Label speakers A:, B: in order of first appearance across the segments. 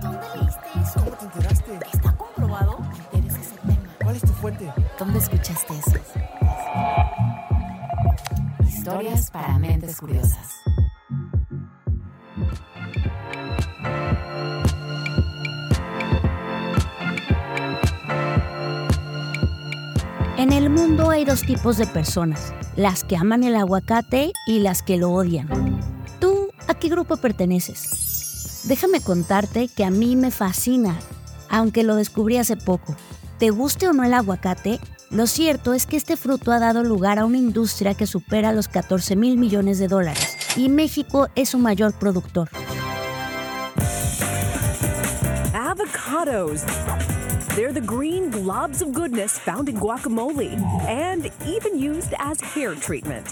A: ¿Dónde leíste eso?
B: ¿Cómo te enteraste?
A: ¿Está comprobado? Me interesa ese tema.
B: ¿Cuál es tu fuente?
A: ¿Dónde escuchaste eso? Historias para mentes curiosas.
C: En el mundo hay dos tipos de personas, las que aman el aguacate y las que lo odian. ¿Tú a qué grupo perteneces? Déjame contarte que a mí me fascina, aunque lo descubrí hace poco. ¿Te guste o no el aguacate? Lo cierto es que este fruto ha dado lugar a una industria que supera los 14 mil millones de dólares y México es su mayor productor.
D: Avocados. They're the green globs of goodness found in guacamole and even used as hair treatment.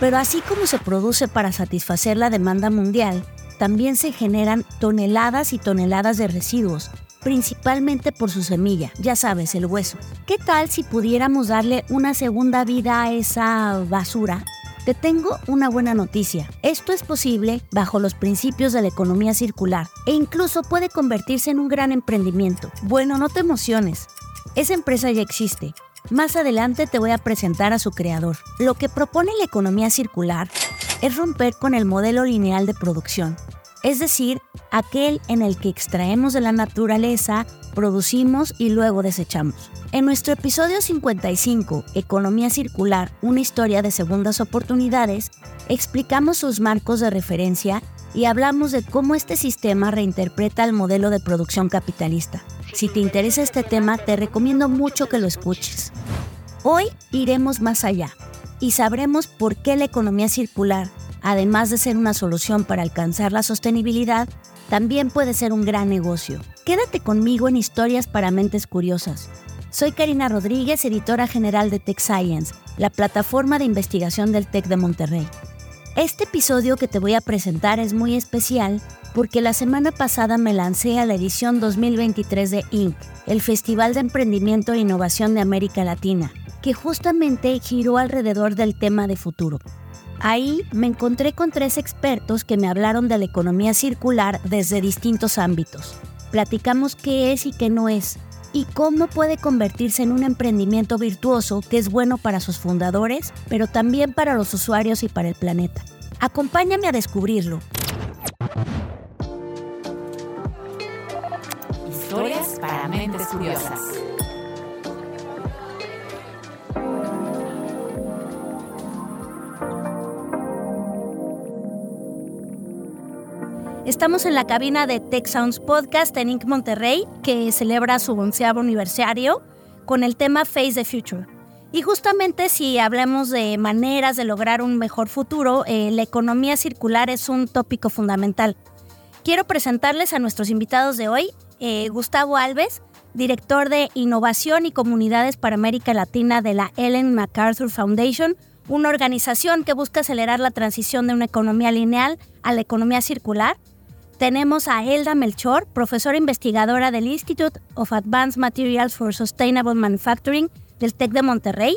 C: Pero así como se produce para satisfacer la demanda mundial, también se generan toneladas y toneladas de residuos, principalmente por su semilla, ya sabes, el hueso. ¿Qué tal si pudiéramos darle una segunda vida a esa basura? Te tengo una buena noticia. Esto es posible bajo los principios de la economía circular e incluso puede convertirse en un gran emprendimiento. Bueno, no te emociones. Esa empresa ya existe. Más adelante te voy a presentar a su creador. Lo que propone la economía circular es romper con el modelo lineal de producción, es decir, aquel en el que extraemos de la naturaleza, producimos y luego desechamos. En nuestro episodio 55, Economía Circular, una historia de segundas oportunidades, explicamos sus marcos de referencia y hablamos de cómo este sistema reinterpreta el modelo de producción capitalista. Si te interesa este tema, te recomiendo mucho que lo escuches. Hoy iremos más allá y sabremos por qué la economía circular, además de ser una solución para alcanzar la sostenibilidad, también puede ser un gran negocio. Quédate conmigo en Historias para Mentes Curiosas. Soy Karina Rodríguez, editora general de Tech Science, la plataforma de investigación del TEC de Monterrey. Este episodio que te voy a presentar es muy especial porque la semana pasada me lancé a la edición 2023 de Inc., el Festival de Emprendimiento e Innovación de América Latina, que justamente giró alrededor del tema de futuro. Ahí me encontré con tres expertos que me hablaron de la economía circular desde distintos ámbitos. Platicamos qué es y qué no es, y cómo puede convertirse en un emprendimiento virtuoso que es bueno para sus fundadores, pero también para los usuarios y para el planeta. Acompáñame a descubrirlo.
A: Historias para mentes curiosas.
C: Estamos en la cabina de Tech Sounds Podcast en Inc. Monterrey, que celebra su onceavo aniversario con el tema Face the Future. Y justamente si hablamos de maneras de lograr un mejor futuro, eh, la economía circular es un tópico fundamental. Quiero presentarles a nuestros invitados de hoy, eh, Gustavo Alves, director de Innovación y Comunidades para América Latina de la Ellen MacArthur Foundation, una organización que busca acelerar la transición de una economía lineal a la economía circular. Tenemos a Elda Melchor, profesora investigadora del Institute of Advanced Materials for Sustainable Manufacturing del TEC de Monterrey,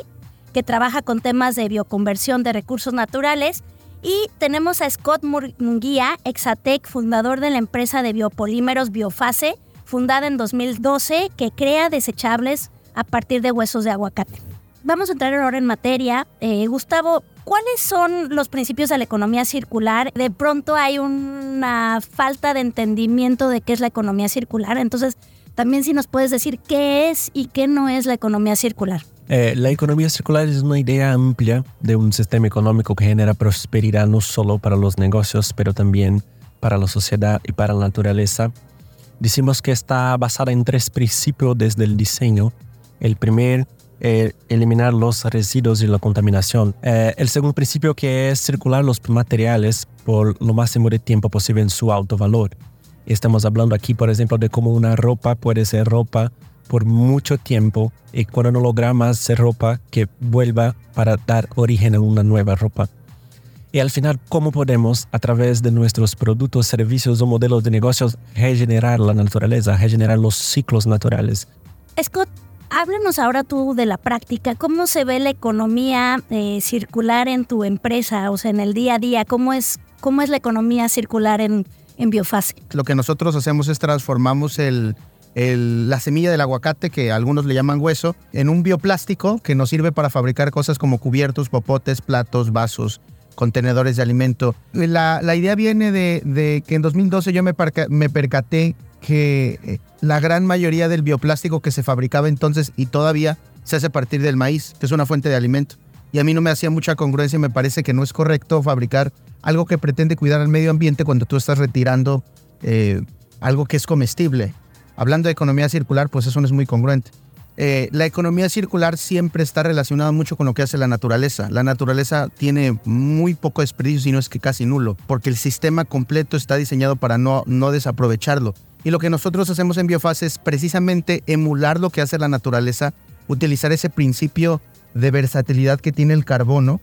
C: que trabaja con temas de bioconversión de recursos naturales. Y tenemos a Scott Munguía, Exatec, fundador de la empresa de biopolímeros Biofase, fundada en 2012, que crea desechables a partir de huesos de aguacate. Vamos a entrar ahora en materia. Eh, Gustavo, ¿cuáles son los principios de la economía circular? De pronto hay una falta de entendimiento de qué es la economía circular. Entonces, también si nos puedes decir qué es y qué no es la economía circular.
E: Eh, la economía circular es una idea amplia de un sistema económico que genera prosperidad no solo para los negocios, pero también para la sociedad y para la naturaleza. Decimos que está basada en tres principios desde el diseño. El primer eh, eliminar los residuos y la contaminación. Eh, el segundo principio que es circular los materiales por lo máximo de tiempo posible en su alto valor. Estamos hablando aquí, por ejemplo, de cómo una ropa puede ser ropa por mucho tiempo y cuando no logramos ser ropa que vuelva para dar origen a una nueva ropa. Y al final, cómo podemos, a través de nuestros productos, servicios o modelos de negocios, regenerar la naturaleza, regenerar los ciclos naturales.
C: Scott, háblanos ahora tú de la práctica. ¿Cómo se ve la economía eh, circular en tu empresa? O sea, en el día a día, ¿cómo es, cómo es la economía circular en,
F: biofase.
G: Lo que nosotros hacemos es transformamos la semilla del aguacate, que algunos le llaman hueso, en un bioplástico que nos sirve para fabricar cosas como cubiertos, popotes, platos, vasos, contenedores de alimento. La, idea viene de, que en 2012 yo me, me percaté que eh, la gran mayoría del bioplástico que se fabricaba entonces y todavía se hace a partir del maíz, que es una fuente de alimento. Y a mí no me hacía mucha congruencia y me parece que no es correcto fabricar algo que pretende cuidar al medio ambiente cuando tú estás retirando eh, algo que es comestible. Hablando de economía circular, pues eso no es muy congruente. Eh, la economía circular siempre está relacionada mucho con lo que hace la naturaleza. La naturaleza tiene muy poco desperdicio, si no es que casi nulo, porque el sistema completo está diseñado para no, no desaprovecharlo. Y lo que nosotros hacemos en Biofase es precisamente emular lo que hace la naturaleza, utilizar ese principio de versatilidad que tiene el carbono,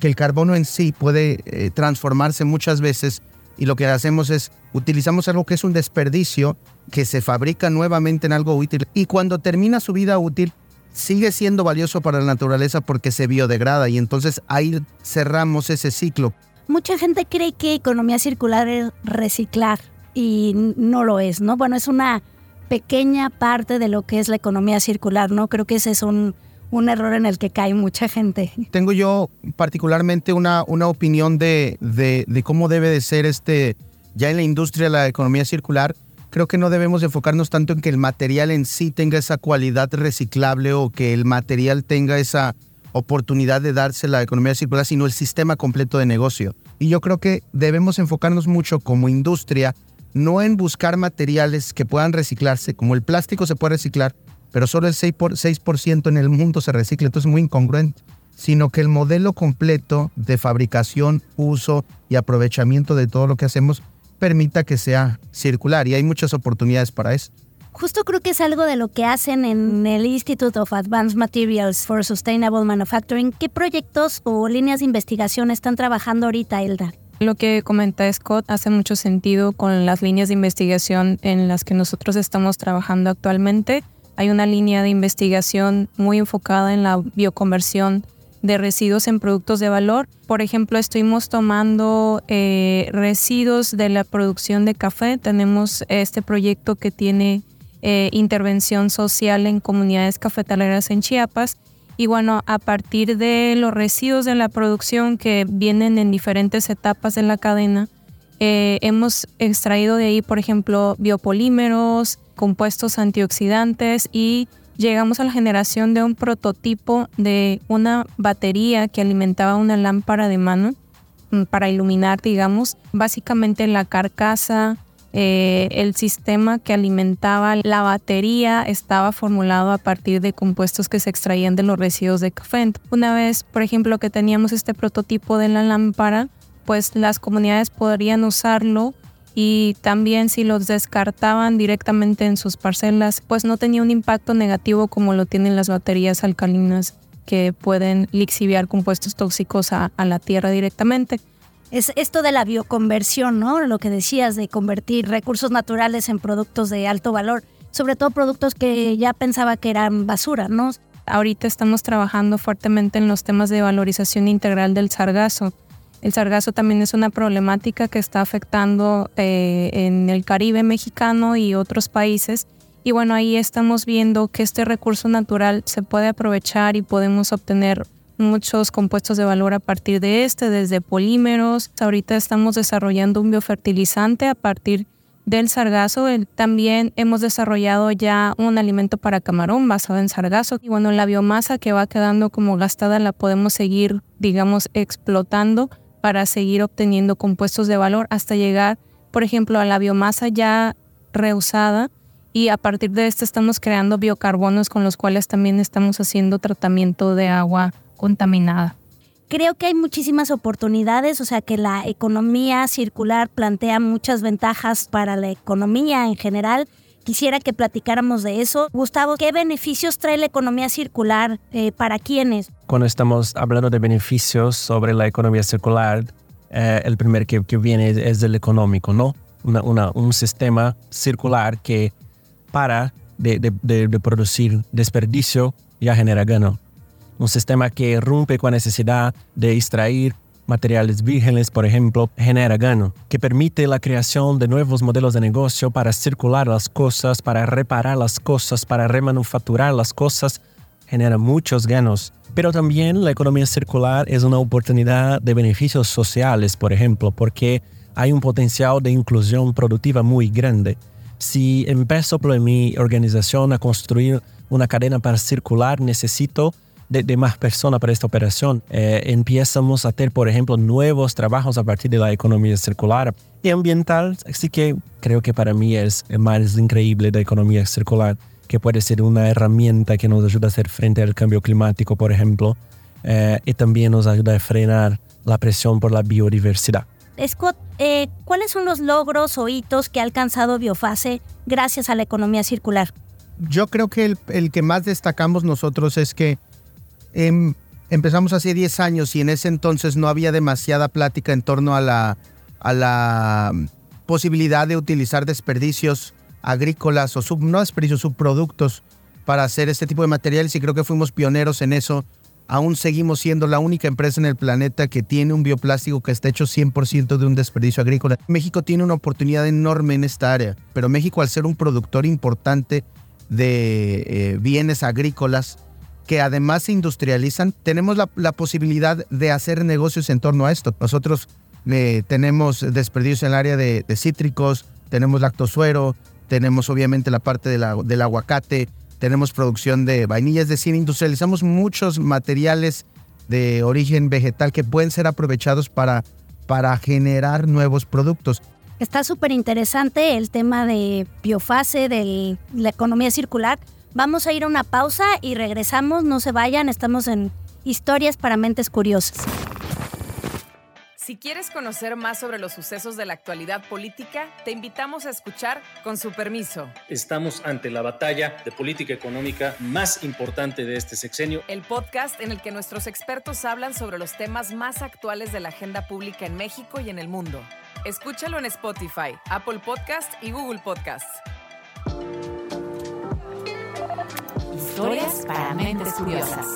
G: que el carbono en sí puede eh, transformarse muchas veces y lo que hacemos es utilizamos algo que es un desperdicio que se fabrica nuevamente en algo útil y cuando termina su vida útil sigue siendo valioso para la naturaleza porque se biodegrada y entonces ahí cerramos ese ciclo.
F: Mucha gente cree que economía circular es reciclar y no lo es, ¿no? Bueno, es una pequeña parte de lo que es la economía circular, ¿no? Creo que ese es un, un error en el que cae mucha gente.
G: Tengo yo particularmente una, una opinión de, de, de cómo debe de ser este, ya en la industria la economía circular. Creo que no debemos enfocarnos tanto en que el material en sí tenga esa cualidad reciclable o que el material tenga esa oportunidad de darse la economía circular, sino el sistema completo de negocio. Y yo creo que debemos enfocarnos mucho como industria, no en buscar materiales que puedan reciclarse, como el plástico se puede reciclar, pero solo el 6%, por, 6% en el mundo se recicla, entonces es muy incongruente, sino que el modelo completo de fabricación, uso y aprovechamiento de todo lo que hacemos permita que sea circular y hay muchas oportunidades para eso.
F: Justo creo que es algo de lo que hacen en el Institute of Advanced Materials for Sustainable Manufacturing. ¿Qué proyectos o líneas de investigación están trabajando ahorita, Elda?
H: Lo que comenta Scott hace mucho sentido con las líneas de investigación en las que nosotros estamos trabajando actualmente. Hay una línea de investigación muy enfocada en la bioconversión de residuos en productos de valor. Por ejemplo, estuvimos tomando eh, residuos de la producción de café. Tenemos este proyecto que tiene eh, intervención social en comunidades cafetaleras en Chiapas. Y bueno, a partir de los residuos de la producción que vienen en diferentes etapas de la cadena, eh, hemos extraído de ahí, por ejemplo, biopolímeros, compuestos antioxidantes y llegamos a la generación de un prototipo de una batería que alimentaba una lámpara de mano mm, para iluminar, digamos, básicamente la carcasa, eh, el sistema que alimentaba la batería estaba formulado a partir de compuestos que se extraían de los residuos de café. Una vez, por ejemplo, que teníamos este prototipo de la lámpara, pues las comunidades podrían usarlo y también si los descartaban directamente en sus parcelas, pues no tenía un impacto negativo como lo tienen las baterías alcalinas que pueden lixiviar compuestos tóxicos a, a la tierra directamente.
F: Es esto de la bioconversión, ¿no? Lo que decías de convertir recursos naturales en productos de alto valor, sobre todo productos que ya pensaba que eran basura, ¿no?
H: Ahorita estamos trabajando fuertemente en los temas de valorización integral del sargazo. El sargazo también es una problemática que está afectando eh, en el Caribe mexicano y otros países. Y bueno, ahí estamos viendo que este recurso natural se puede aprovechar y podemos obtener muchos compuestos de valor a partir de este, desde polímeros. Ahorita estamos desarrollando un biofertilizante a partir del sargazo. También hemos desarrollado ya un alimento para camarón basado en sargazo. Y bueno, la biomasa que va quedando como gastada la podemos seguir, digamos, explotando para seguir obteniendo compuestos de valor hasta llegar, por ejemplo, a la biomasa ya reusada. Y a partir de esto estamos creando biocarbonos con los cuales también estamos haciendo tratamiento de agua contaminada.
F: Creo que hay muchísimas oportunidades, o sea que la economía circular plantea muchas ventajas para la economía en general. Quisiera que platicáramos de eso. Gustavo, ¿qué beneficios trae la economía circular eh, para quiénes?
E: Cuando estamos hablando de beneficios sobre la economía circular, eh, el primer que, que viene es, es el económico, ¿no? Una- una- un sistema circular que para de, de- de- de producir desperdicio ya genera gano. Un sistema que rompe con la necesidad de extraer materiales vírgenes, por ejemplo, genera gano, que permite la creación de nuevos modelos de negocio para circular las cosas, para reparar las cosas, para remanufacturar las cosas, genera muchos ganos. Pero también la economía circular es una oportunidad de beneficios sociales, por ejemplo, porque hay un potencial de inclusión productiva muy grande. Si empiezo por mi organización a construir una cadena para circular, necesito de, más personas para esta operación. Eh, empezamos a hacer, por ejemplo, nuevos trabajos a partir de la economía circular y ambiental. Así que creo que para mí es el más increíble de economía circular, que puede ser una herramienta que nos ayuda a hacer frente al cambio climático, por ejemplo, eh, y también nos ayuda a frenar la presión por la biodiversidad.
F: Scott, eh, ¿cuáles son los logros o hitos que ha alcanzado Biofase gracias a la economía circular?
G: Yo creo que el, el que más destacamos nosotros es que Em, empezamos hace 10 años y en ese entonces no había demasiada plática en torno a la, a la mm, posibilidad de utilizar desperdicios agrícolas o sub, no desperdicios, subproductos para hacer este tipo de materiales y creo que fuimos pioneros en eso. Aún seguimos siendo la única empresa en el planeta que tiene un bioplástico que está hecho 100% de un desperdicio agrícola. México tiene una oportunidad enorme en esta área, pero México al ser un productor importante de eh, bienes agrícolas, que además se industrializan, tenemos la, posibilidad de hacer negocios en torno a esto. Nosotros eh, tenemos desperdicios en el área de, cítricos, tenemos lactosuero, tenemos obviamente la parte del aguacate, tenemos producción de vainilla, es decir, industrializamos muchos materiales de origen vegetal que pueden ser aprovechados para, para generar nuevos productos.
F: Está súper interesante el tema de biofase, de la economía circular. Vamos a ir a una pausa y regresamos. No se vayan, estamos en Historias para Mentes Curiosas.
I: Si quieres conocer más sobre los sucesos de la actualidad política, te invitamos a escuchar Con su permiso.
J: Estamos ante la batalla de política económica más importante de este sexenio.
I: El podcast en el que nuestros expertos hablan sobre los temas más actuales de la agenda pública en México y en el mundo. Escúchalo en Spotify, Apple Podcast y Google Podcast. Historias para mentes curiosas.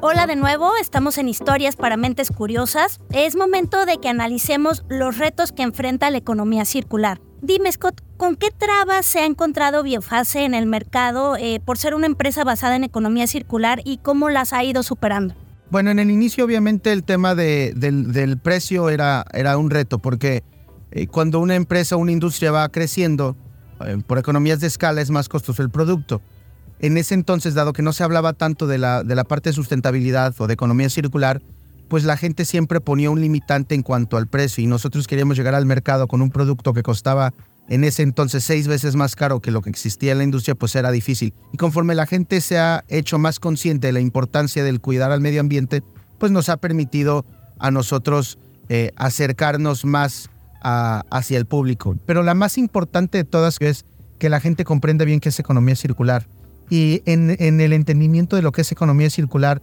F: Hola de nuevo, estamos en Historias para Mentes Curiosas. Es momento de que analicemos los retos que enfrenta la economía circular. Dime, Scott, ¿con qué trabas se ha encontrado Biofase en el mercado eh, por ser una empresa basada en economía circular y cómo las ha ido superando?
G: Bueno, en el inicio obviamente el tema del, del, precio era, era un reto porque eh, cuando una empresa o una industria va creciendo, eh, por economías de escala es más costoso el producto. En ese entonces, dado que no se hablaba tanto de la, de la parte de sustentabilidad o de economía circular, pues la gente siempre ponía un limitante en cuanto al precio y nosotros queríamos llegar al mercado con un producto que costaba en ese entonces seis veces más caro que lo que existía en la industria, pues era difícil. Y conforme la gente se ha hecho más consciente de la importancia del cuidar al medio ambiente, pues nos ha permitido a nosotros eh, acercarnos más hacia el público. Pero la más importante de todas es que la gente comprenda bien qué es economía circular. Y en, en el entendimiento de lo que es economía circular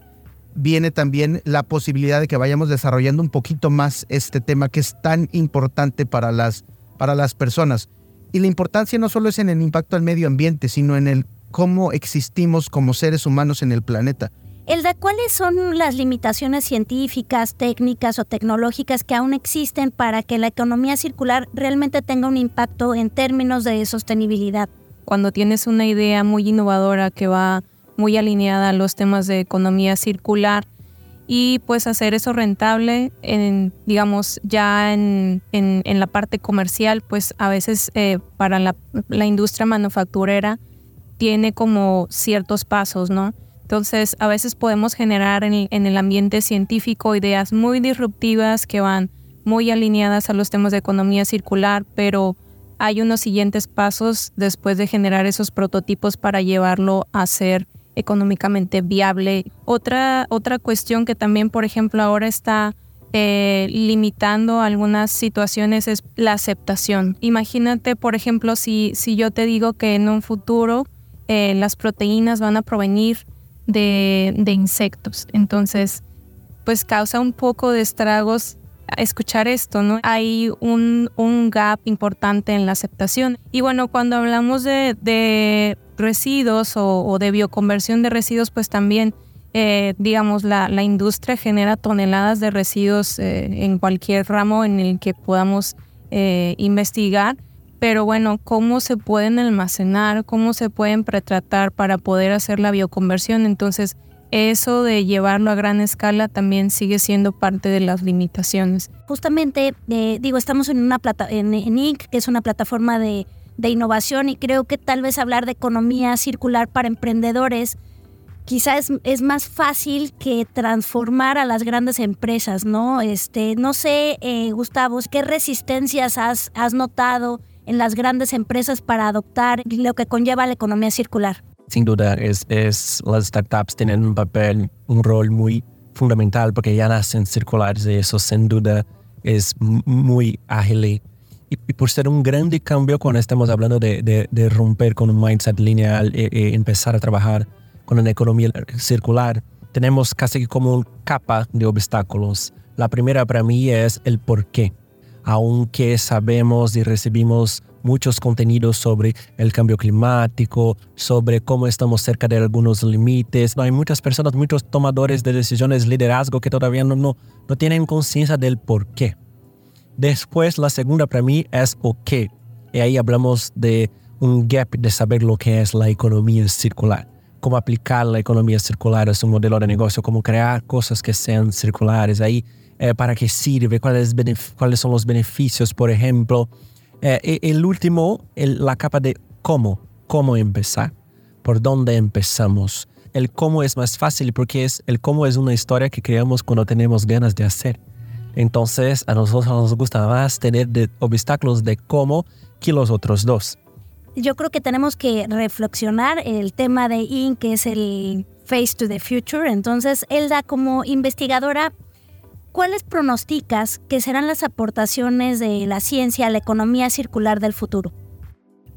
G: viene también la posibilidad de que vayamos desarrollando un poquito más este tema que es tan importante para las, para las personas. Y la importancia no solo es en el impacto al medio ambiente, sino en el cómo existimos como seres humanos en el planeta.
F: Elda, ¿cuáles son las limitaciones científicas, técnicas o tecnológicas que aún existen para que la economía circular realmente tenga un impacto en términos de sostenibilidad?
H: Cuando tienes una idea muy innovadora que va muy alineada a los temas de economía circular y pues hacer eso rentable, en, digamos, ya en, la parte comercial, pues a veces eh, para la industria manufacturera tiene como ciertos pasos, ¿no? Entonces, a veces podemos generar en, el ambiente científico ideas muy disruptivas que van muy alineadas a los temas de economía circular, pero hay unos siguientes pasos después de generar esos prototipos para llevarlo a ser económicamente viable. Otra, otra cuestión que también, por ejemplo, ahora está eh, limitando algunas situaciones es la aceptación. Imagínate, por ejemplo, si, si yo te digo que en un futuro eh, las proteínas van a provenir de, insectos. Entonces, pues causa un poco de estragos escuchar esto, ¿no? Hay un, un gap importante en la aceptación. Y bueno, cuando hablamos de, residuos o, de bioconversión de residuos, pues también, eh, digamos, la, la, industria genera toneladas de residuos eh, en cualquier ramo en el que podamos eh, investigar. Pero bueno, ¿cómo se pueden almacenar? ¿Cómo se pueden pretratar para poder hacer la bioconversión? Entonces, eso de llevarlo a gran escala también sigue siendo parte de las limitaciones.
F: Justamente, digo, estamos en una plata en, en Inc., que es una plataforma de de innovación y creo que tal vez hablar de economía circular para emprendedores quizás es, más fácil que transformar a las grandes empresas, ¿no? Este, no sé, eh, Gustavo, ¿qué resistencias has, has notado en las grandes empresas para adoptar lo que conlleva la economía circular?
E: Sin duda, es, es, las startups tienen un papel, un rol muy fundamental porque ya nacen circulares y eso sin duda es muy ágil y, por ser un grande cambio cuando estamos hablando de, de, romper con un mindset lineal y, y, empezar a trabajar con una economía circular, tenemos casi como una capa de obstáculos. La primera para mí es el por qué. Aunque sabemos y recibimos muchos contenidos sobre el cambio climático, sobre cómo estamos cerca de algunos límites. Hay muchas personas, muchos tomadores de decisiones, liderazgo que todavía no, no, no tienen conciencia del por qué. Después, la segunda para mí es OK. Y ahí hablamos de un gap de saber lo que es la economía circular, cómo aplicar la economía circular a su modelo de negocio, cómo crear cosas que sean circulares, ahí eh, para qué sirve, cuáles, cuáles son los beneficios, por ejemplo. Eh, el último, la capa de cómo, cómo empezar, por dónde empezamos. El cómo es más fácil porque es, el cómo es una historia que creamos cuando tenemos ganas de hacer. Entonces, a nosotros nos gusta más tener de obstáculos de cómo que los otros dos.
F: Yo creo que tenemos que reflexionar el tema de IN, que es el Face to the Future. Entonces, Elda, como investigadora, ¿cuáles pronosticas que serán las aportaciones de la ciencia a la economía circular del futuro?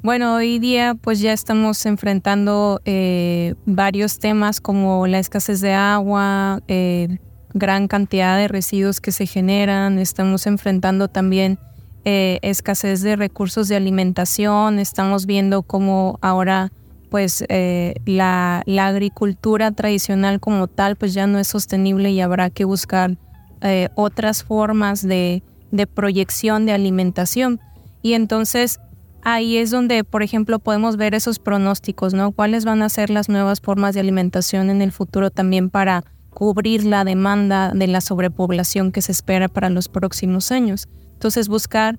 H: Bueno, hoy día pues ya estamos enfrentando eh, varios temas como la escasez de agua, eh, gran cantidad de residuos que se generan, estamos enfrentando también eh, escasez de recursos de alimentación, estamos viendo cómo ahora pues eh, la, agricultura tradicional como tal pues ya no es sostenible y habrá que buscar eh, otras formas de, de proyección de alimentación. Y entonces ahí es donde, por ejemplo, podemos ver esos pronósticos, ¿no? ¿Cuáles van a ser las nuevas formas de alimentación en el futuro también para cubrir la demanda de la sobrepoblación que se espera para los próximos años. Entonces buscar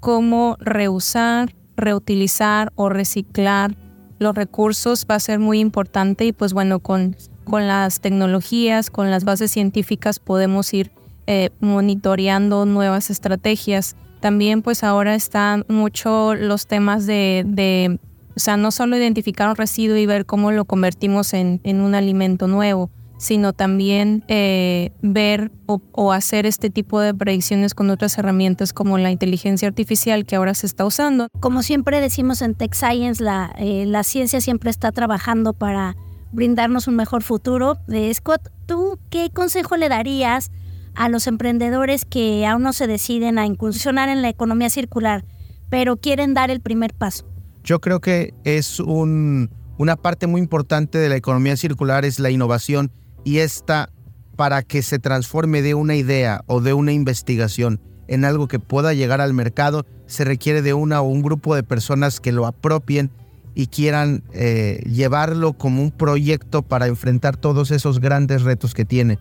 H: cómo reusar, reutilizar o reciclar los recursos va a ser muy importante y pues bueno, con, con las tecnologías, con las bases científicas podemos ir eh, monitoreando nuevas estrategias. También pues ahora están mucho los temas de, de, o sea, no solo identificar un residuo y ver cómo lo convertimos en, en un alimento nuevo, sino también eh, ver o, hacer este tipo de predicciones con otras herramientas como la inteligencia artificial que ahora se está usando.
F: Como siempre decimos en Tech Science, la, eh, la ciencia siempre está trabajando para brindarnos un mejor futuro. Eh, Scott, ¿tú qué consejo le darías a los emprendedores que aún no se deciden a incursionar en la economía circular, pero quieren dar el primer paso?
G: Yo creo que es un, una parte muy importante de la economía circular es la innovación y esta para que se transforme de una idea o de una investigación en algo que pueda llegar al mercado, se requiere de una o un grupo de personas que lo apropien y quieran eh, llevarlo como un proyecto para enfrentar todos esos grandes retos que tiene.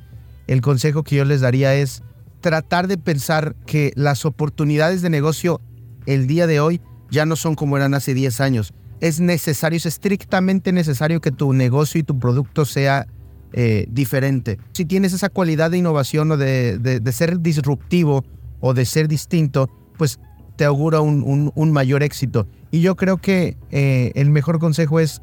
G: El consejo que yo les daría es tratar de pensar que las oportunidades de negocio el día de hoy ya no son como eran hace 10 años. Es necesario, es estrictamente necesario que tu negocio y tu producto sea eh, diferente. Si tienes esa cualidad de innovación o de, ser disruptivo o de ser distinto, pues te augura un, mayor éxito. Y yo creo que eh, el mejor consejo es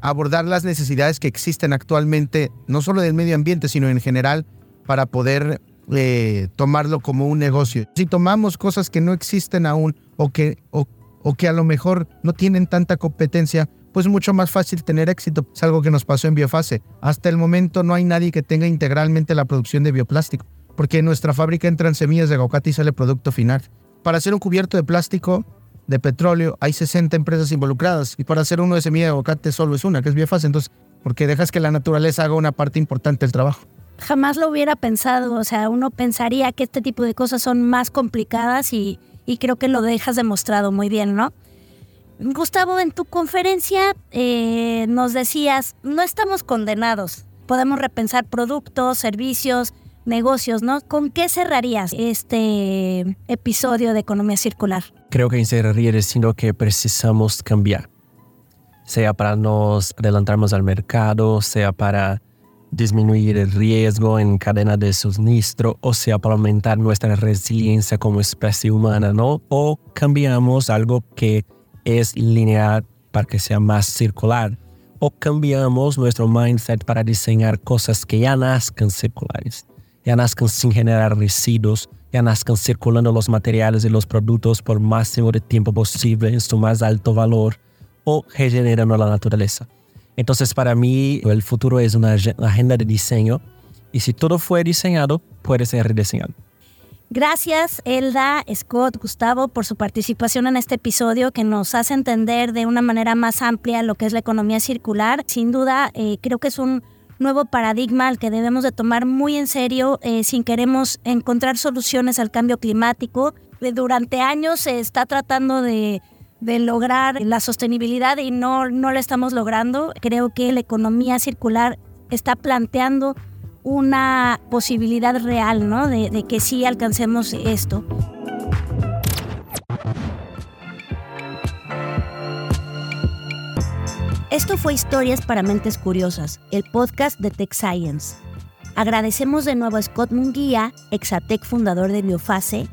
G: abordar las necesidades que existen actualmente, no solo del medio ambiente, sino en general, para poder eh, tomarlo como un negocio. Si tomamos cosas que no existen aún o que, o que a lo mejor no tienen tanta competencia, pues mucho más fácil tener éxito. Es algo que nos pasó en Biofase. Hasta el momento no hay nadie que tenga integralmente la producción de bioplástico. porque en nuestra fábrica entran semillas de aguacate y sale producto final. Para hacer un cubierto de plástico de petróleo hay 60 empresas involucradas y para hacer uno de semilla de aguacate solo es una, que es fácil. Entonces, porque dejas que la naturaleza haga una parte importante del trabajo.
F: Jamás lo hubiera pensado, o sea, uno pensaría que este tipo de cosas son más complicadas y, y creo que lo dejas demostrado muy bien, ¿no? Gustavo, en tu conferencia eh, nos decías, no estamos condenados, podemos repensar productos, servicios, negocios, ¿no? ¿Con qué cerrarías este episodio de Economía Circular?
E: Creo que cerraría diciendo que precisamos cambiar, sea para nos adelantarnos al mercado, sea para disminuir el riesgo en cadena de suministro, o sea, para aumentar nuestra resiliencia como especie humana, ¿no? O cambiamos algo que es lineal para que sea más circular, o cambiamos nuestro mindset para diseñar cosas que ya nazcan circulares, ya nazcan sin generar residuos, ya nazcan circulando los materiales y los productos por máximo de tiempo posible en su más alto valor o regenerando la naturaleza. Entonces para mí el futuro es una agenda de diseño y si todo fue diseñado, puede ser rediseñado.
F: Gracias, Elda, Scott, Gustavo, por su participación en este episodio que nos hace entender de una manera más amplia lo que es la economía circular. Sin duda, eh, creo que es un nuevo paradigma al que debemos de tomar muy en serio eh, si queremos encontrar soluciones al cambio climático. Durante años se está tratando de, de lograr la sostenibilidad y no, no la estamos logrando. Creo que la economía circular está planteando una posibilidad real, ¿no? De, que sí alcancemos esto. Esto fue Historias para Mentes Curiosas, el podcast de Tech Science. Agradecemos de nuevo a Scott Munguía, Exatec fundador de Biofase,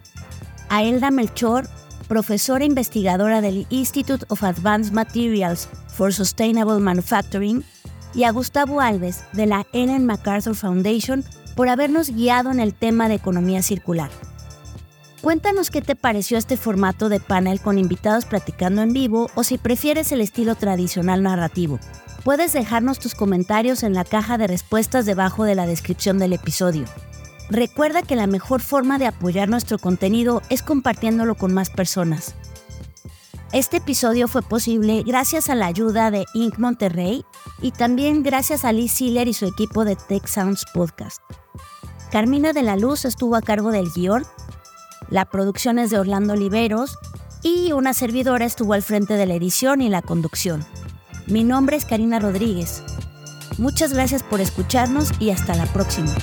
F: a Elda Melchor, profesora investigadora del Institute of Advanced Materials for Sustainable Manufacturing, y a Gustavo Alves de la Ellen MacArthur Foundation por habernos guiado en el tema de economía circular. Cuéntanos qué te pareció este formato de panel con invitados platicando en vivo o si prefieres el estilo tradicional narrativo. Puedes dejarnos tus comentarios en la caja de respuestas debajo de la descripción del episodio. Recuerda que la mejor forma de apoyar nuestro contenido es compartiéndolo con más personas. Este episodio fue posible gracias a la ayuda de Inc. Monterrey y también gracias a Liz Siller y su equipo de Tech Sounds Podcast. Carmina de la Luz estuvo a cargo del guion, la producción es de Orlando Oliveros y una servidora estuvo al frente de la edición y la conducción. Mi nombre es Karina Rodríguez. Muchas gracias por escucharnos y hasta la próxima.